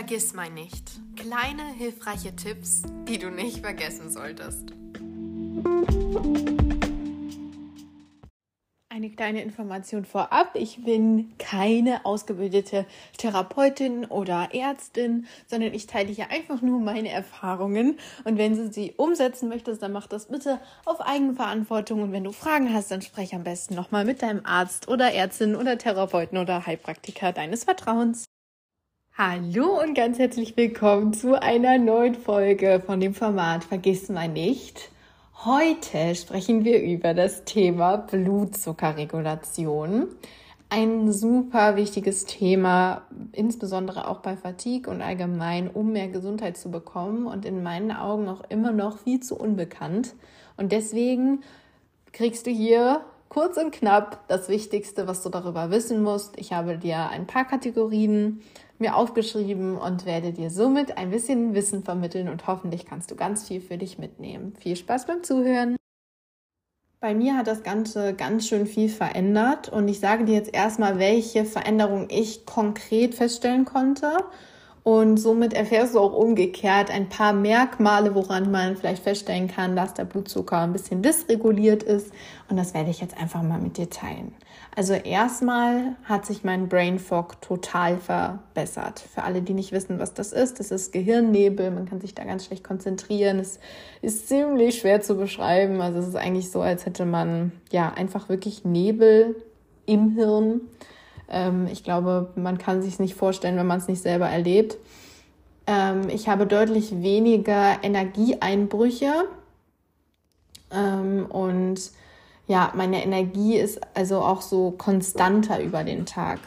Vergiss mal nicht. Kleine hilfreiche Tipps, die du nicht vergessen solltest. Eine kleine Information vorab. Ich bin keine ausgebildete Therapeutin oder Ärztin, sondern ich teile hier einfach nur meine Erfahrungen. Und wenn du sie umsetzen möchtest, dann mach das bitte auf Eigenverantwortung. Und wenn du Fragen hast, dann sprech am besten nochmal mit deinem Arzt oder Ärztin oder Therapeuten oder Heilpraktiker deines Vertrauens. Hallo und ganz herzlich willkommen zu einer neuen Folge von dem Format Vergiss mal nicht. Heute sprechen wir über das Thema Blutzuckerregulation. Ein super wichtiges Thema, insbesondere auch bei Fatigue und allgemein, um mehr Gesundheit zu bekommen und in meinen Augen auch immer noch viel zu unbekannt. Und deswegen kriegst du hier kurz und knapp das Wichtigste, was du darüber wissen musst. Ich habe dir ein paar Kategorien mir aufgeschrieben und werde dir somit ein bisschen Wissen vermitteln und hoffentlich kannst du ganz viel für dich mitnehmen. Viel Spaß beim Zuhören! Bei mir hat das Ganze ganz schön viel verändert und ich sage dir jetzt erstmal, welche Veränderungen ich konkret feststellen konnte und somit erfährst du auch umgekehrt ein paar Merkmale, woran man vielleicht feststellen kann, dass der Blutzucker ein bisschen dysreguliert ist. Und das werde ich jetzt einfach mal mit dir teilen. Also erstmal hat sich mein Brain Fog total verbessert. Für alle, die nicht wissen, was das ist, das ist Gehirnnebel. Man kann sich da ganz schlecht konzentrieren. Es ist ziemlich schwer zu beschreiben. Also es ist eigentlich so, als hätte man ja einfach wirklich Nebel im Hirn. Ähm, ich glaube, man kann sich nicht vorstellen, wenn man es nicht selber erlebt. Ähm, ich habe deutlich weniger Energieeinbrüche ähm, und ja, meine Energie ist also auch so konstanter über den Tag.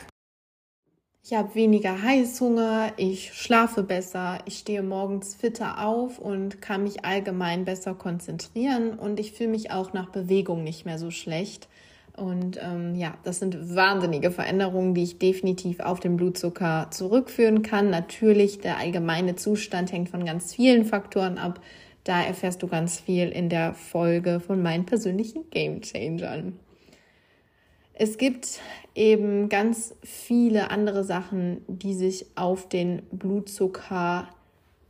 Ich habe weniger Heißhunger, ich schlafe besser, ich stehe morgens fitter auf und kann mich allgemein besser konzentrieren und ich fühle mich auch nach Bewegung nicht mehr so schlecht. Und ähm, ja, das sind wahnsinnige Veränderungen, die ich definitiv auf den Blutzucker zurückführen kann. Natürlich, der allgemeine Zustand hängt von ganz vielen Faktoren ab. Da erfährst du ganz viel in der Folge von meinen persönlichen Game Changern. Es gibt eben ganz viele andere Sachen, die sich auf den Blutzucker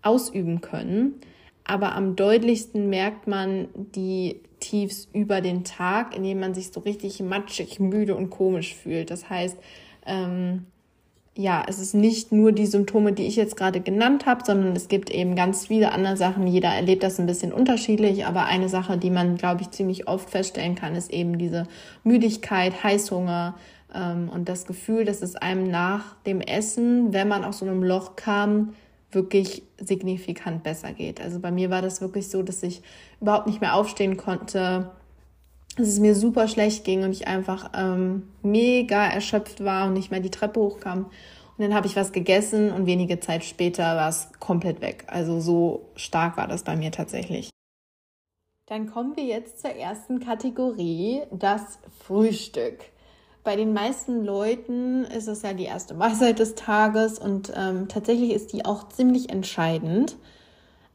ausüben können. Aber am deutlichsten merkt man die Tiefs über den Tag, indem man sich so richtig matschig, müde und komisch fühlt. Das heißt, ähm, ja, es ist nicht nur die Symptome, die ich jetzt gerade genannt habe, sondern es gibt eben ganz viele andere Sachen. Jeder erlebt das ein bisschen unterschiedlich, aber eine Sache, die man, glaube ich, ziemlich oft feststellen kann, ist eben diese Müdigkeit, Heißhunger ähm, und das Gefühl, dass es einem nach dem Essen, wenn man aus so einem Loch kam, wirklich signifikant besser geht. Also bei mir war das wirklich so, dass ich überhaupt nicht mehr aufstehen konnte, dass es mir super schlecht ging und ich einfach ähm, mega erschöpft war und nicht mehr die Treppe hochkam. Und dann habe ich was gegessen und wenige Zeit später war es komplett weg. Also so stark war das bei mir tatsächlich. Dann kommen wir jetzt zur ersten Kategorie, das Frühstück. Bei den meisten Leuten ist es ja die erste Mahlzeit des Tages und ähm, tatsächlich ist die auch ziemlich entscheidend.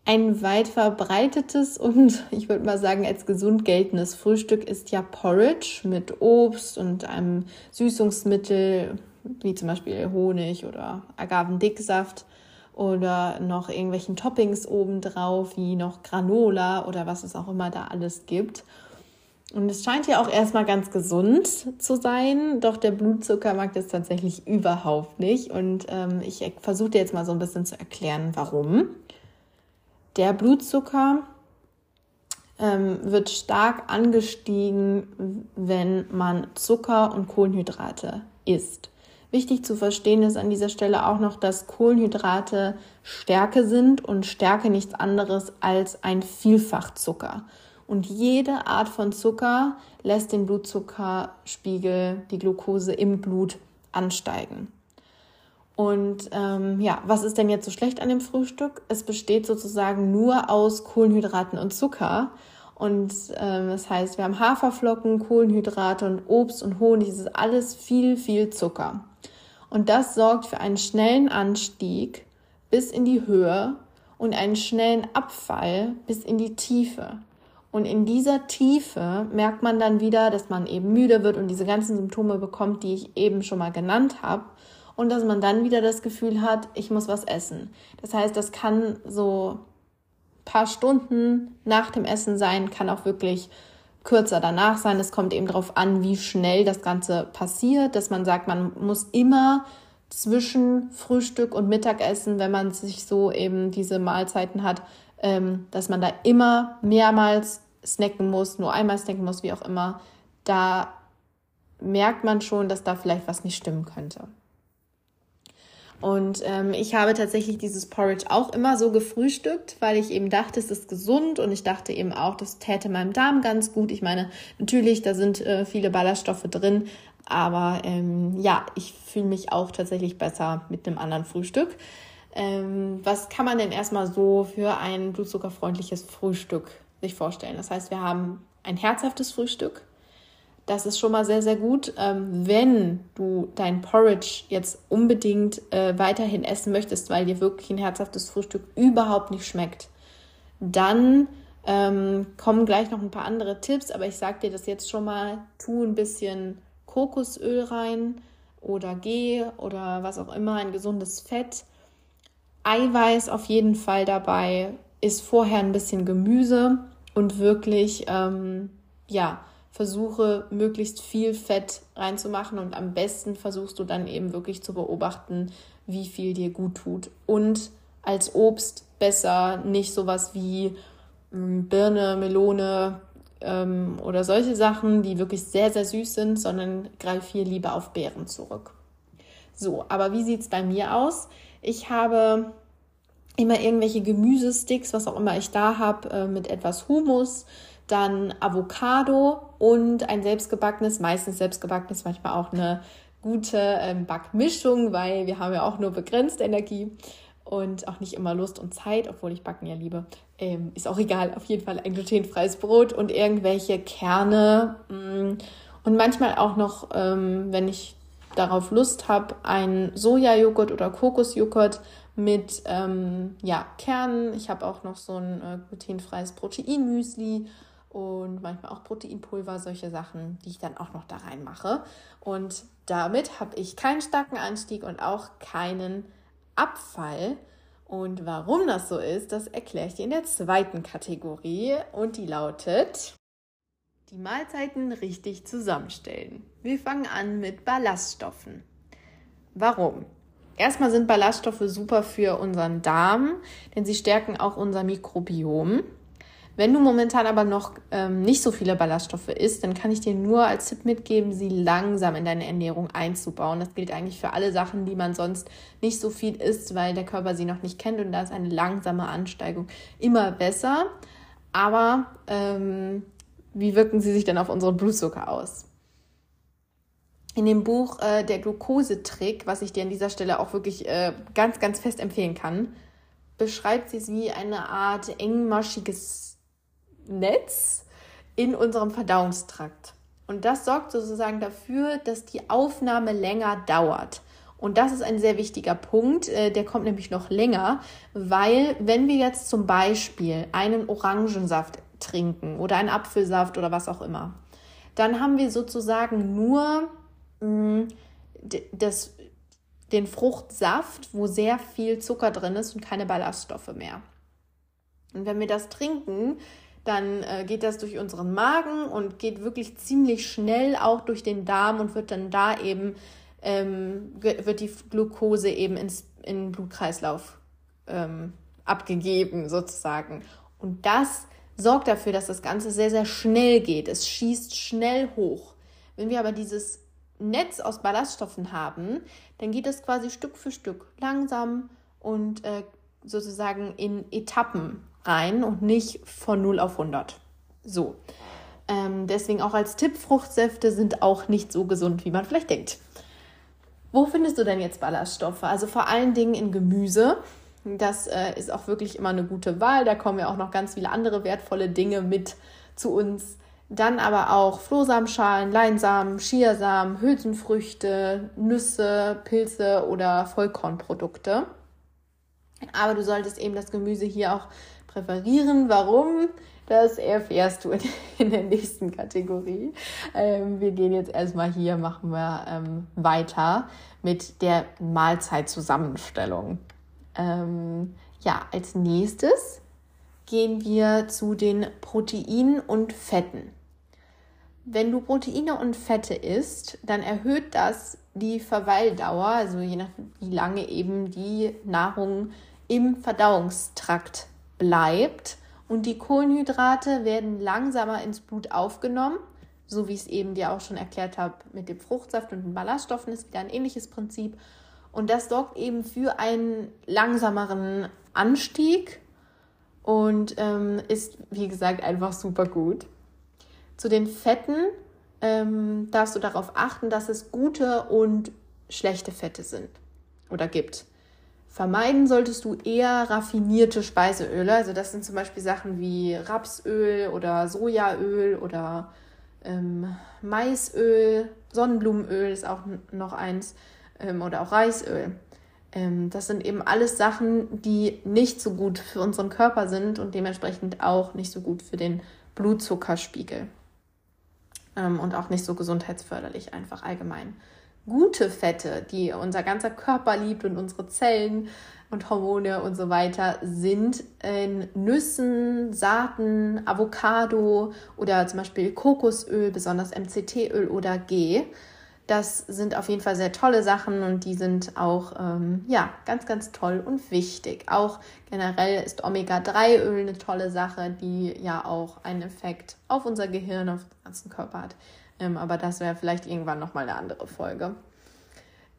Ein weit verbreitetes und ich würde mal sagen als gesund geltendes Frühstück ist ja Porridge mit Obst und einem Süßungsmittel wie zum Beispiel Honig oder Agavendicksaft oder noch irgendwelchen Toppings obendrauf wie noch Granola oder was es auch immer da alles gibt. Und es scheint ja auch erstmal ganz gesund zu sein, doch der Blutzucker mag das tatsächlich überhaupt nicht. Und ähm, ich versuche dir jetzt mal so ein bisschen zu erklären, warum. Der Blutzucker ähm, wird stark angestiegen, wenn man Zucker und Kohlenhydrate isst. Wichtig zu verstehen ist an dieser Stelle auch noch, dass Kohlenhydrate Stärke sind und Stärke nichts anderes als ein Vielfachzucker. Und jede Art von Zucker lässt den Blutzuckerspiegel, die Glucose im Blut ansteigen. Und ähm, ja, was ist denn jetzt so schlecht an dem Frühstück? Es besteht sozusagen nur aus Kohlenhydraten und Zucker. Und ähm, das heißt, wir haben Haferflocken, Kohlenhydrate und Obst und Honig. Das ist alles viel, viel Zucker. Und das sorgt für einen schnellen Anstieg bis in die Höhe und einen schnellen Abfall bis in die Tiefe. Und in dieser Tiefe merkt man dann wieder, dass man eben müde wird und diese ganzen Symptome bekommt, die ich eben schon mal genannt habe. und dass man dann wieder das Gefühl hat, ich muss was essen. Das heißt, das kann so paar Stunden nach dem Essen sein, kann auch wirklich kürzer danach sein. Es kommt eben darauf an, wie schnell das Ganze passiert, dass man sagt, man muss immer zwischen Frühstück und Mittagessen, wenn man sich so eben diese Mahlzeiten hat, ähm, dass man da immer mehrmals snacken muss, nur einmal snacken muss, wie auch immer, da merkt man schon, dass da vielleicht was nicht stimmen könnte. Und ähm, ich habe tatsächlich dieses Porridge auch immer so gefrühstückt, weil ich eben dachte, es ist gesund und ich dachte eben auch, das täte meinem Darm ganz gut. Ich meine, natürlich, da sind äh, viele Ballaststoffe drin, aber ähm, ja, ich fühle mich auch tatsächlich besser mit einem anderen Frühstück. Ähm, was kann man denn erstmal so für ein blutzuckerfreundliches Frühstück sich vorstellen? Das heißt, wir haben ein herzhaftes Frühstück, das ist schon mal sehr, sehr gut. Ähm, wenn du dein Porridge jetzt unbedingt äh, weiterhin essen möchtest, weil dir wirklich ein herzhaftes Frühstück überhaupt nicht schmeckt, dann ähm, kommen gleich noch ein paar andere Tipps, aber ich sage dir das jetzt schon mal, tu ein bisschen Kokosöl rein oder Geh oder was auch immer, ein gesundes Fett. Eiweiß auf jeden Fall dabei, ist vorher ein bisschen Gemüse und wirklich, ähm, ja, versuche möglichst viel Fett reinzumachen und am besten versuchst du dann eben wirklich zu beobachten, wie viel dir gut tut. Und als Obst besser nicht sowas wie ähm, Birne, Melone ähm, oder solche Sachen, die wirklich sehr, sehr süß sind, sondern greif hier lieber auf Beeren zurück. So, aber wie sieht es bei mir aus? Ich habe immer irgendwelche Gemüsesticks, was auch immer ich da habe, äh, mit etwas Humus, dann Avocado und ein selbstgebackenes, meistens selbstgebackenes, manchmal auch eine gute ähm, Backmischung, weil wir haben ja auch nur begrenzt Energie und auch nicht immer Lust und Zeit, obwohl ich Backen ja liebe. Ähm, ist auch egal, auf jeden Fall ein glutenfreies Brot und irgendwelche Kerne mm, und manchmal auch noch, ähm, wenn ich darauf Lust habe, ein Sojajoghurt oder Kokosjoghurt mit ähm, ja, Kernen. Ich habe auch noch so ein äh, glutenfreies Proteinmüsli und manchmal auch Proteinpulver, solche Sachen, die ich dann auch noch da reinmache. Und damit habe ich keinen starken Anstieg und auch keinen Abfall. Und warum das so ist, das erkläre ich dir in der zweiten Kategorie und die lautet die Mahlzeiten richtig zusammenstellen. Wir fangen an mit Ballaststoffen. Warum? Erstmal sind Ballaststoffe super für unseren Darm, denn sie stärken auch unser Mikrobiom. Wenn du momentan aber noch ähm, nicht so viele Ballaststoffe isst, dann kann ich dir nur als Tipp mitgeben, sie langsam in deine Ernährung einzubauen. Das gilt eigentlich für alle Sachen, die man sonst nicht so viel isst, weil der Körper sie noch nicht kennt und da ist eine langsame Ansteigung immer besser. Aber ähm, wie wirken sie sich denn auf unseren Blutzucker aus? In dem Buch äh, Der Glukosetrick, was ich dir an dieser Stelle auch wirklich äh, ganz, ganz fest empfehlen kann, beschreibt sie es wie eine Art engmaschiges Netz in unserem Verdauungstrakt. Und das sorgt sozusagen dafür, dass die Aufnahme länger dauert. Und das ist ein sehr wichtiger Punkt, äh, der kommt nämlich noch länger, weil wenn wir jetzt zum Beispiel einen Orangensaft trinken oder einen Apfelsaft oder was auch immer, dann haben wir sozusagen nur mh, mm, das, den Fruchtsaft, wo sehr viel Zucker drin ist und keine Ballaststoffe mehr. Und wenn wir das trinken, dann äh, geht das durch unseren Magen und geht wirklich ziemlich schnell auch durch den Darm und wird dann da eben, ähm, wird die Glucose eben ins, in den Blutkreislauf ähm, abgegeben sozusagen. Und das sorgt dafür, dass das Ganze sehr, sehr schnell geht. Es schießt schnell hoch. Wenn wir aber dieses Netz aus Ballaststoffen haben, dann geht es quasi Stück für Stück langsam und äh, sozusagen in Etappen rein und nicht von 0 auf 100. So. Ähm, deswegen auch als Tipp, Fruchtsäfte sind auch nicht so gesund, wie man vielleicht denkt. Wo findest du denn jetzt Ballaststoffe? Also vor allen Dingen in Gemüse. Das äh, ist auch wirklich immer eine gute Wahl. Da kommen ja auch noch ganz viele andere wertvolle Dinge mit zu uns. Dann aber auch Flohsamenschalen, Leinsamen, Chiasamen, Hülsenfrüchte, Nüsse, Pilze oder Vollkornprodukte. Aber du solltest eben das Gemüse hier auch präferieren. Warum? Das erfährst du in, in der nächsten Kategorie. Ähm, wir gehen jetzt erstmal hier, machen wir ähm, weiter mit der Mahlzeitzusammenstellung. Ähm, ja, als nächstes gehen wir zu den Proteinen und Fetten. Wenn du Proteine und Fette isst, dann erhöht das die Verweildauer, also je nachdem, wie lange eben die Nahrung im Verdauungstrakt bleibt. Und die Kohlenhydrate werden langsamer ins Blut aufgenommen, so wie ich es eben dir auch schon erklärt habe mit dem Fruchtsaft und den Ballaststoffen ist wieder ein ähnliches Prinzip. Und das sorgt eben für einen langsameren Anstieg und ähm, ist, wie gesagt, einfach super gut. Zu den Fetten ähm, darfst du darauf achten, dass es gute und schlechte Fette sind oder gibt. Vermeiden solltest du eher raffinierte Speiseöle. Also das sind zum Beispiel Sachen wie Rapsöl oder Sojaöl oder ähm, Maisöl, Sonnenblumenöl ist auch noch eins ähm, oder auch Reisöl. Ähm, das sind eben alles Sachen, die nicht so gut für unseren Körper sind und dementsprechend auch nicht so gut für den Blutzuckerspiegel ähm, und auch nicht so gesundheitsförderlich einfach allgemein. Gute Fette, die unser ganzer Körper liebt und unsere Zellen und Hormone und so weiter, sind in Nüssen, Saaten, Avocado oder zum Beispiel Kokosöl, besonders MCT-Öl oder G. Das sind auf jeden Fall sehr tolle Sachen und die sind auch ähm, ja, ganz, ganz toll und wichtig. Auch generell ist Omega-3-Öl eine tolle Sache, die ja auch einen Effekt auf unser Gehirn, auf den ganzen Körper hat. Ähm, aber das wäre vielleicht irgendwann nochmal eine andere Folge.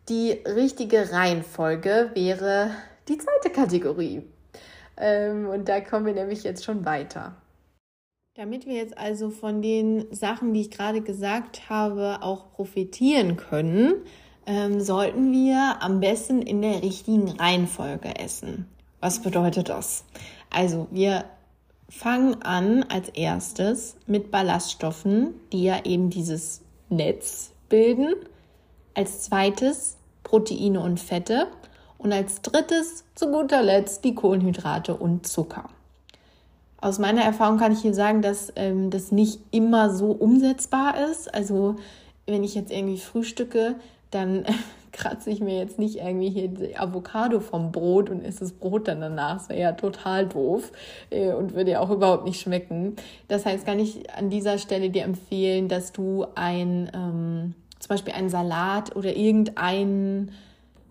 Die richtige Reihenfolge wäre die zweite Kategorie. Ähm, und da kommen wir nämlich jetzt schon weiter. Damit wir jetzt also von den Sachen, die ich gerade gesagt habe, auch profitieren können, ähm, sollten wir am besten in der richtigen Reihenfolge essen. Was bedeutet das? Also wir fangen an als erstes mit Ballaststoffen, die ja eben dieses Netz bilden. Als zweites Proteine und Fette. Und als drittes zu guter Letzt die Kohlenhydrate und Zucker. Aus meiner Erfahrung kann ich hier sagen, dass ähm, das nicht immer so umsetzbar ist. Also wenn ich jetzt irgendwie frühstücke, dann kratze ich mir jetzt nicht irgendwie hier die Avocado vom Brot und esse das Brot dann danach. Das wäre ja total doof äh, und würde ja auch überhaupt nicht schmecken. Das heißt, kann ich an dieser Stelle dir empfehlen, dass du ein, ähm, zum Beispiel einen Salat oder irgendeine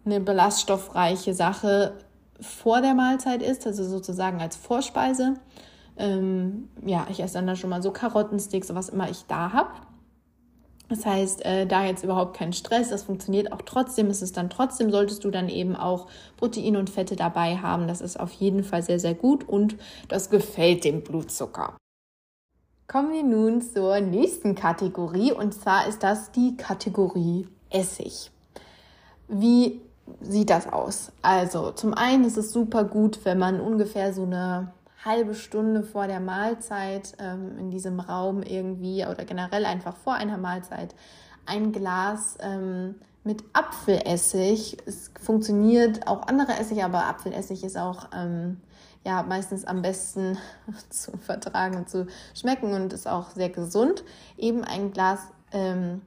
ballaststoffreiche Sache vor der Mahlzeit isst, also sozusagen als Vorspeise ähm, ja, ich esse dann da schon mal so Karottensticks, was immer ich da habe. Das heißt, äh, da jetzt überhaupt kein Stress, das funktioniert auch trotzdem. Ist es dann trotzdem, solltest du dann eben auch Proteine und Fette dabei haben. Das ist auf jeden Fall sehr, sehr gut und das gefällt dem Blutzucker. Kommen wir nun zur nächsten Kategorie und zwar ist das die Kategorie Essig. Wie sieht das aus? Also, zum einen ist es super gut, wenn man ungefähr so eine halbe Stunde vor der Mahlzeit ähm, in diesem Raum irgendwie oder generell einfach vor einer Mahlzeit ein Glas ähm, mit Apfelessig. Es funktioniert auch andere Essig, aber Apfelessig ist auch ähm, ja meistens am besten zu vertragen und zu schmecken und ist auch sehr gesund. Eben ein Glas ähm,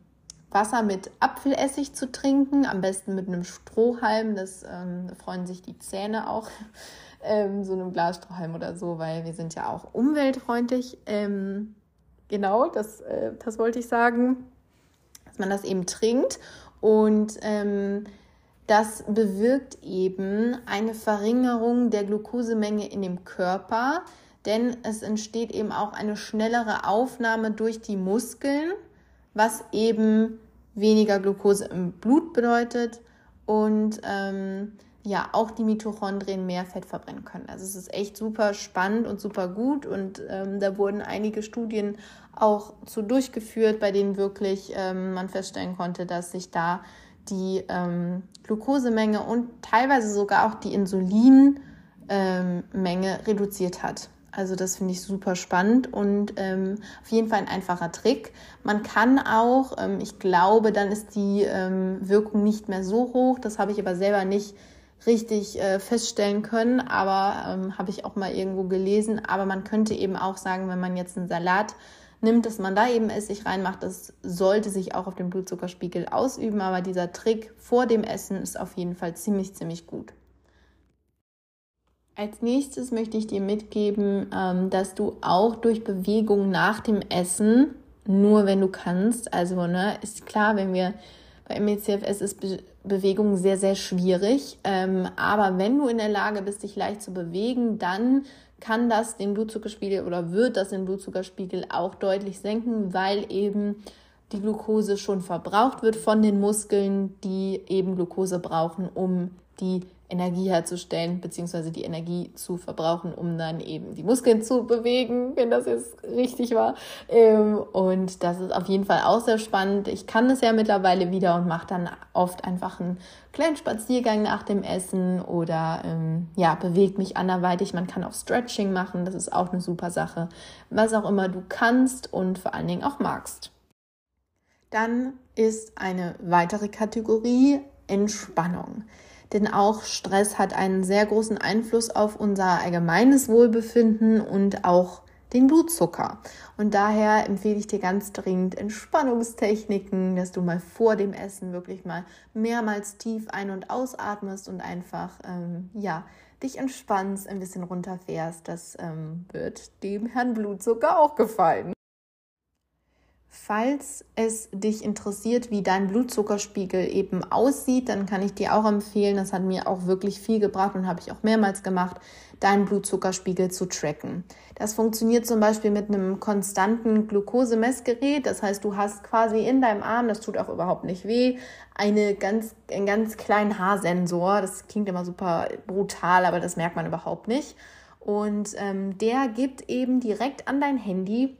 Wasser mit Apfelessig zu trinken, am besten mit einem Strohhalm, das ähm, freuen sich die Zähne auch ähm, so einem Glasstrohhalm oder so, weil wir sind ja auch umweltfreundlich. Ähm, genau, das, äh, das wollte ich sagen, dass man das eben trinkt und ähm, das bewirkt eben eine Verringerung der Glukosemenge in dem Körper, denn es entsteht eben auch eine schnellere Aufnahme durch die Muskeln, was eben weniger Glucose im Blut bedeutet und ähm, ja auch die Mitochondrien mehr Fett verbrennen können. Also es ist echt super spannend und super gut und ähm, da wurden einige Studien auch zu durchgeführt, bei denen wirklich ähm, man feststellen konnte, dass sich da die ähm, Glukosemenge und teilweise sogar auch die Insulinmenge ähm, reduziert hat. Also das finde ich super spannend und ähm, auf jeden Fall ein einfacher Trick. Man kann auch, ähm, ich glaube, dann ist die ähm, Wirkung nicht mehr so hoch. Das habe ich aber selber nicht richtig äh, feststellen können, aber ähm, habe ich auch mal irgendwo gelesen. Aber man könnte eben auch sagen, wenn man jetzt einen Salat nimmt, dass man da eben Essig reinmacht, das sollte sich auch auf den Blutzuckerspiegel ausüben. Aber dieser Trick vor dem Essen ist auf jeden Fall ziemlich, ziemlich gut. Als nächstes möchte ich dir mitgeben, ähm, dass du auch durch Bewegung nach dem Essen, nur wenn du kannst, also ne, ist klar, wenn wir bei MECFS ist Bewegung sehr, sehr schwierig. Ähm, aber wenn du in der Lage bist, dich leicht zu bewegen, dann kann das den Blutzuckerspiegel oder wird das den Blutzuckerspiegel auch deutlich senken, weil eben die Glucose schon verbraucht wird von den Muskeln, die eben Glucose brauchen, um die Energie herzustellen, beziehungsweise die Energie zu verbrauchen, um dann eben die Muskeln zu bewegen, wenn das jetzt richtig war. Ähm, und das ist auf jeden Fall auch sehr spannend. Ich kann es ja mittlerweile wieder und mache dann oft einfach einen kleinen Spaziergang nach dem Essen oder ähm, ja, bewegt mich anderweitig. Man kann auch Stretching machen, das ist auch eine super Sache. Was auch immer du kannst und vor allen Dingen auch magst. Dann ist eine weitere Kategorie Entspannung denn auch Stress hat einen sehr großen Einfluss auf unser allgemeines Wohlbefinden und auch den Blutzucker. Und daher empfehle ich dir ganz dringend Entspannungstechniken, dass du mal vor dem Essen wirklich mal mehrmals tief ein- und ausatmest und einfach, ähm, ja, dich entspannst, ein bisschen runterfährst. Das ähm, wird dem Herrn Blutzucker auch gefallen. Falls es dich interessiert, wie dein Blutzuckerspiegel eben aussieht, dann kann ich dir auch empfehlen, das hat mir auch wirklich viel gebracht und habe ich auch mehrmals gemacht, deinen Blutzuckerspiegel zu tracken. Das funktioniert zum Beispiel mit einem konstanten Glukosemessgerät. Das heißt, du hast quasi in deinem Arm, das tut auch überhaupt nicht weh, eine ganz, einen ganz kleinen Haarsensor. Das klingt immer super brutal, aber das merkt man überhaupt nicht. Und ähm, der gibt eben direkt an dein Handy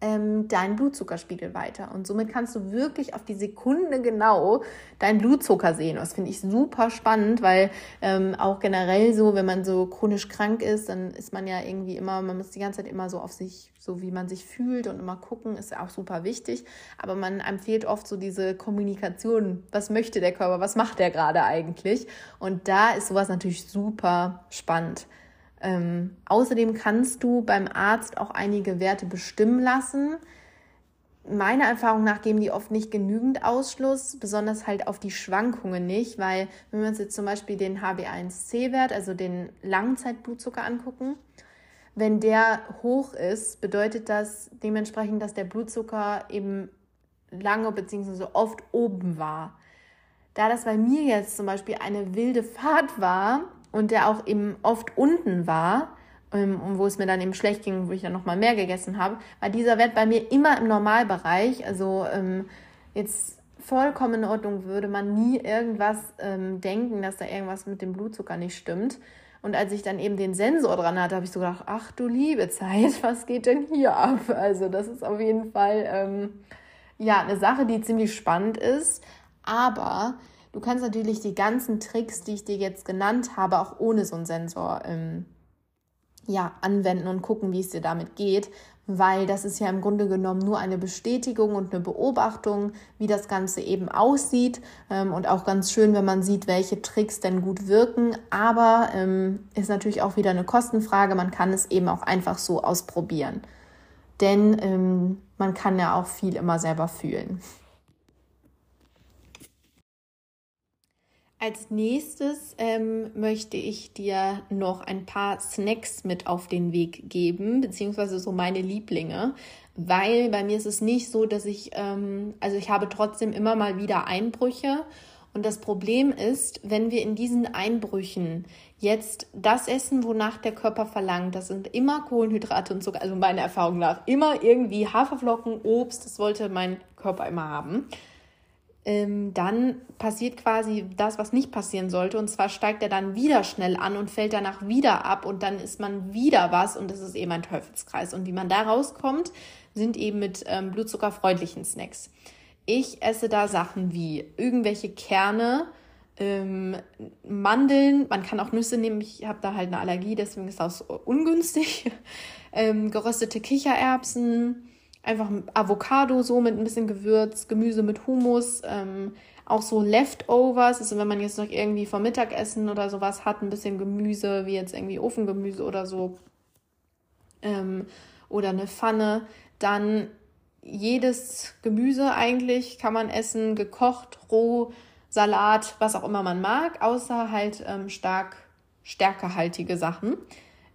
ähm, deinen Blutzuckerspiegel weiter. Und somit kannst du wirklich auf die Sekunde genau deinen Blutzucker sehen. Das finde ich super spannend, weil ähm, auch generell so, wenn man so chronisch krank ist, dann ist man ja irgendwie immer, man muss die ganze Zeit immer so auf sich, so wie man sich fühlt und immer gucken, ist ja auch super wichtig. Aber man empfiehlt oft so diese Kommunikation. Was möchte der Körper? Was macht der gerade eigentlich? Und da ist sowas natürlich super spannend. Ähm, außerdem kannst du beim Arzt auch einige Werte bestimmen lassen. Meiner Erfahrung nach geben die oft nicht genügend Ausschluss, besonders halt auf die Schwankungen nicht, weil wenn wir uns jetzt zum Beispiel den HB1C-Wert, also den Langzeitblutzucker angucken, wenn der hoch ist, bedeutet das dementsprechend, dass der Blutzucker eben lange bzw. oft oben war. Da das bei mir jetzt zum Beispiel eine wilde Fahrt war, und der auch eben oft unten war, ähm, wo es mir dann eben schlecht ging, wo ich dann nochmal mehr gegessen habe, war dieser Wert bei mir immer im Normalbereich. Also ähm, jetzt vollkommen in Ordnung würde man nie irgendwas ähm, denken, dass da irgendwas mit dem Blutzucker nicht stimmt. Und als ich dann eben den Sensor dran hatte, habe ich so gedacht, ach du liebe Zeit, was geht denn hier ab? Also das ist auf jeden Fall ähm, ja eine Sache, die ziemlich spannend ist. Aber Du kannst natürlich die ganzen Tricks, die ich dir jetzt genannt habe, auch ohne so einen Sensor ähm, ja, anwenden und gucken, wie es dir damit geht, weil das ist ja im Grunde genommen nur eine Bestätigung und eine Beobachtung, wie das Ganze eben aussieht. Ähm, und auch ganz schön, wenn man sieht, welche Tricks denn gut wirken, aber ähm, ist natürlich auch wieder eine Kostenfrage, man kann es eben auch einfach so ausprobieren, denn ähm, man kann ja auch viel immer selber fühlen. Als nächstes ähm, möchte ich dir noch ein paar Snacks mit auf den Weg geben, beziehungsweise so meine Lieblinge, weil bei mir ist es nicht so, dass ich, ähm, also ich habe trotzdem immer mal wieder Einbrüche. Und das Problem ist, wenn wir in diesen Einbrüchen jetzt das essen, wonach der Körper verlangt, das sind immer Kohlenhydrate und Zucker, also meiner Erfahrung nach, immer irgendwie Haferflocken, Obst, das wollte mein Körper immer haben ähm, dann passiert quasi das, was nicht passieren sollte. Und zwar steigt er dann wieder schnell an und fällt danach wieder ab und dann ist man wieder was und das ist eben ein Teufelskreis. Und wie man da rauskommt, sind eben mit ähm, blutzuckerfreundlichen Snacks. Ich esse da Sachen wie irgendwelche Kerne, ähm, Mandeln, man kann auch Nüsse nehmen, ich habe da halt eine Allergie, deswegen ist das ungünstig. ähm, geröstete Kichererbsen, einfach Avocado so mit ein bisschen Gewürz, Gemüse mit Humus, ähm, auch so Leftovers, also wenn man jetzt noch irgendwie vom Mittagessen oder sowas hat, ein bisschen Gemüse, wie jetzt irgendwie Ofengemüse oder so, ähm, oder eine Pfanne, dann jedes Gemüse eigentlich kann man essen, gekocht, roh, Salat, was auch immer man mag, außer halt ähm, stark stärkehaltige Sachen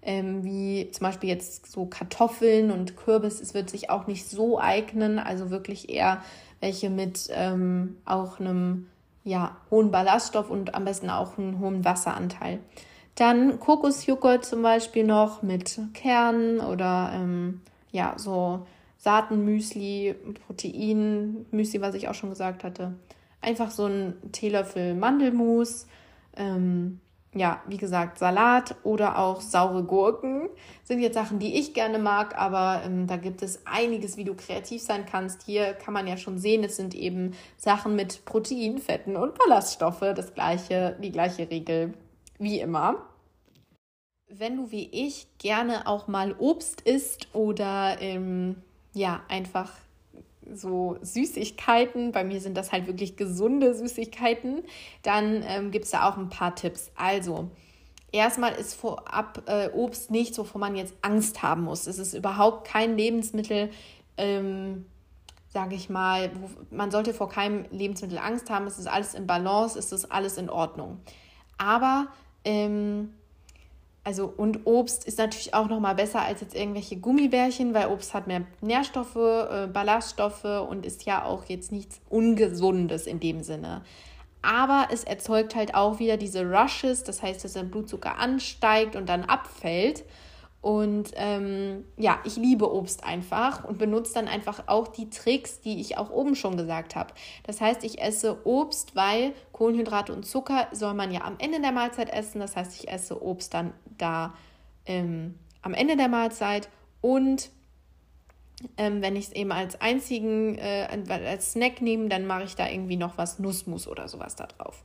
ähm, wie zum Beispiel jetzt so Kartoffeln und Kürbis, es wird sich auch nicht so eignen, also wirklich eher welche mit ähm, auch einem ja, hohen Ballaststoff und am besten auch einen hohen Wasseranteil. Dann Kokosjoghurt zum Beispiel noch mit Kernen oder ähm, ja, so Saatenmüsli, Proteinmüsli, was ich auch schon gesagt hatte. Einfach so ein Teelöffel Mandelmus, ähm, ja, wie gesagt, Salat oder auch saure Gurken sind jetzt Sachen, die ich gerne mag, aber ähm, da gibt es einiges, wie du kreativ sein kannst. Hier kann man ja schon sehen, es sind eben Sachen mit Protein, Fetten und Ballaststoffe, das gleiche, die gleiche Regel wie immer. Wenn du wie ich gerne auch mal Obst isst oder ähm, ja, einfach so Süßigkeiten, bei mir sind das halt wirklich gesunde Süßigkeiten, dann ähm, gibt es da auch ein paar Tipps. Also, erstmal ist vorab äh, Obst nichts, wovor man jetzt Angst haben muss. Es ist überhaupt kein Lebensmittel, ähm, sage ich mal, wo, man sollte vor keinem Lebensmittel Angst haben. Es ist alles in Balance, es ist alles in Ordnung. Aber ähm, also und Obst ist natürlich auch noch mal besser als jetzt irgendwelche Gummibärchen, weil Obst hat mehr Nährstoffe, äh, Ballaststoffe und ist ja auch jetzt nichts Ungesundes in dem Sinne. Aber es erzeugt halt auch wieder diese Rushes, das heißt, dass der Blutzucker ansteigt und dann abfällt. Und ähm, ja, ich liebe Obst einfach und benutze dann einfach auch die Tricks, die ich auch oben schon gesagt habe. Das heißt, ich esse Obst, weil Kohlenhydrate und Zucker soll man ja am Ende der Mahlzeit essen. Das heißt, ich esse Obst dann da ähm, am Ende der Mahlzeit und ähm, wenn ich es eben als einzigen, äh, als Snack nehme, dann mache ich da irgendwie noch was Nussmus oder sowas da drauf.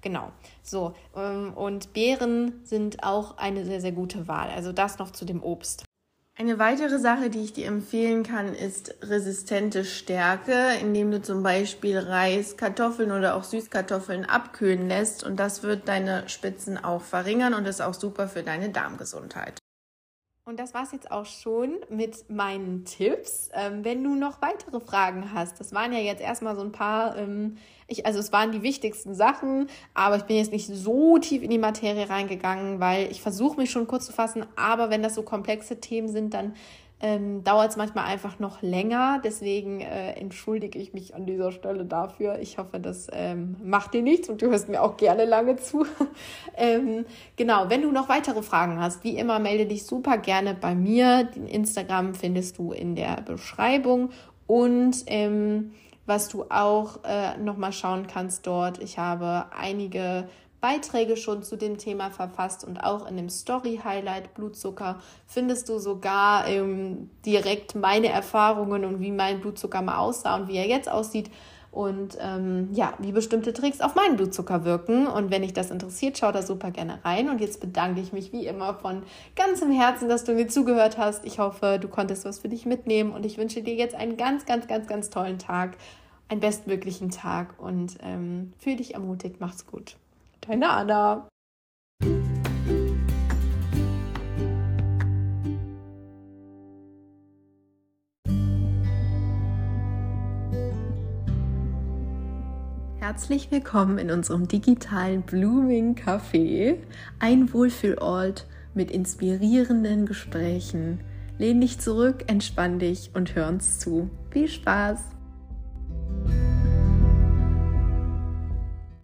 Genau. So. Ähm, und Beeren sind auch eine sehr, sehr gute Wahl. Also das noch zu dem Obst. Eine weitere Sache, die ich dir empfehlen kann, ist resistente Stärke, indem du zum Beispiel Reis, Kartoffeln oder auch Süßkartoffeln abkühlen lässt. Und das wird deine Spitzen auch verringern und ist auch super für deine Darmgesundheit. Und das war es jetzt auch schon mit meinen Tipps. Ähm, wenn du noch weitere Fragen hast, das waren ja jetzt erstmal so ein paar, ähm, ich, also es waren die wichtigsten Sachen, aber ich bin jetzt nicht so tief in die Materie reingegangen, weil ich versuche mich schon kurz zu fassen, aber wenn das so komplexe Themen sind, dann ähm, dauert es manchmal einfach noch länger. Deswegen äh, entschuldige ich mich an dieser Stelle dafür. Ich hoffe, das ähm, macht dir nichts und du hörst mir auch gerne lange zu. ähm, genau, wenn du noch weitere Fragen hast, wie immer, melde dich super gerne bei mir. Den Instagram findest du in der Beschreibung und ähm, was du auch äh, nochmal schauen kannst dort. Ich habe einige Beiträge schon zu dem Thema verfasst und auch in dem Story-Highlight Blutzucker findest du sogar ähm, direkt meine Erfahrungen und wie mein Blutzucker mal aussah und wie er jetzt aussieht und ähm, ja, wie bestimmte Tricks auf meinen Blutzucker wirken. Und wenn dich das interessiert, schau da super gerne rein. Und jetzt bedanke ich mich wie immer von ganzem Herzen, dass du mir zugehört hast. Ich hoffe, du konntest was für dich mitnehmen und ich wünsche dir jetzt einen ganz, ganz, ganz, ganz tollen Tag, einen bestmöglichen Tag und ähm, fühl dich ermutigt. Mach's gut. Deine Anna. Herzlich willkommen in unserem digitalen Blooming Café, ein Wohlfühlort mit inspirierenden Gesprächen. Lehn dich zurück, entspann dich und hör uns zu. Viel Spaß!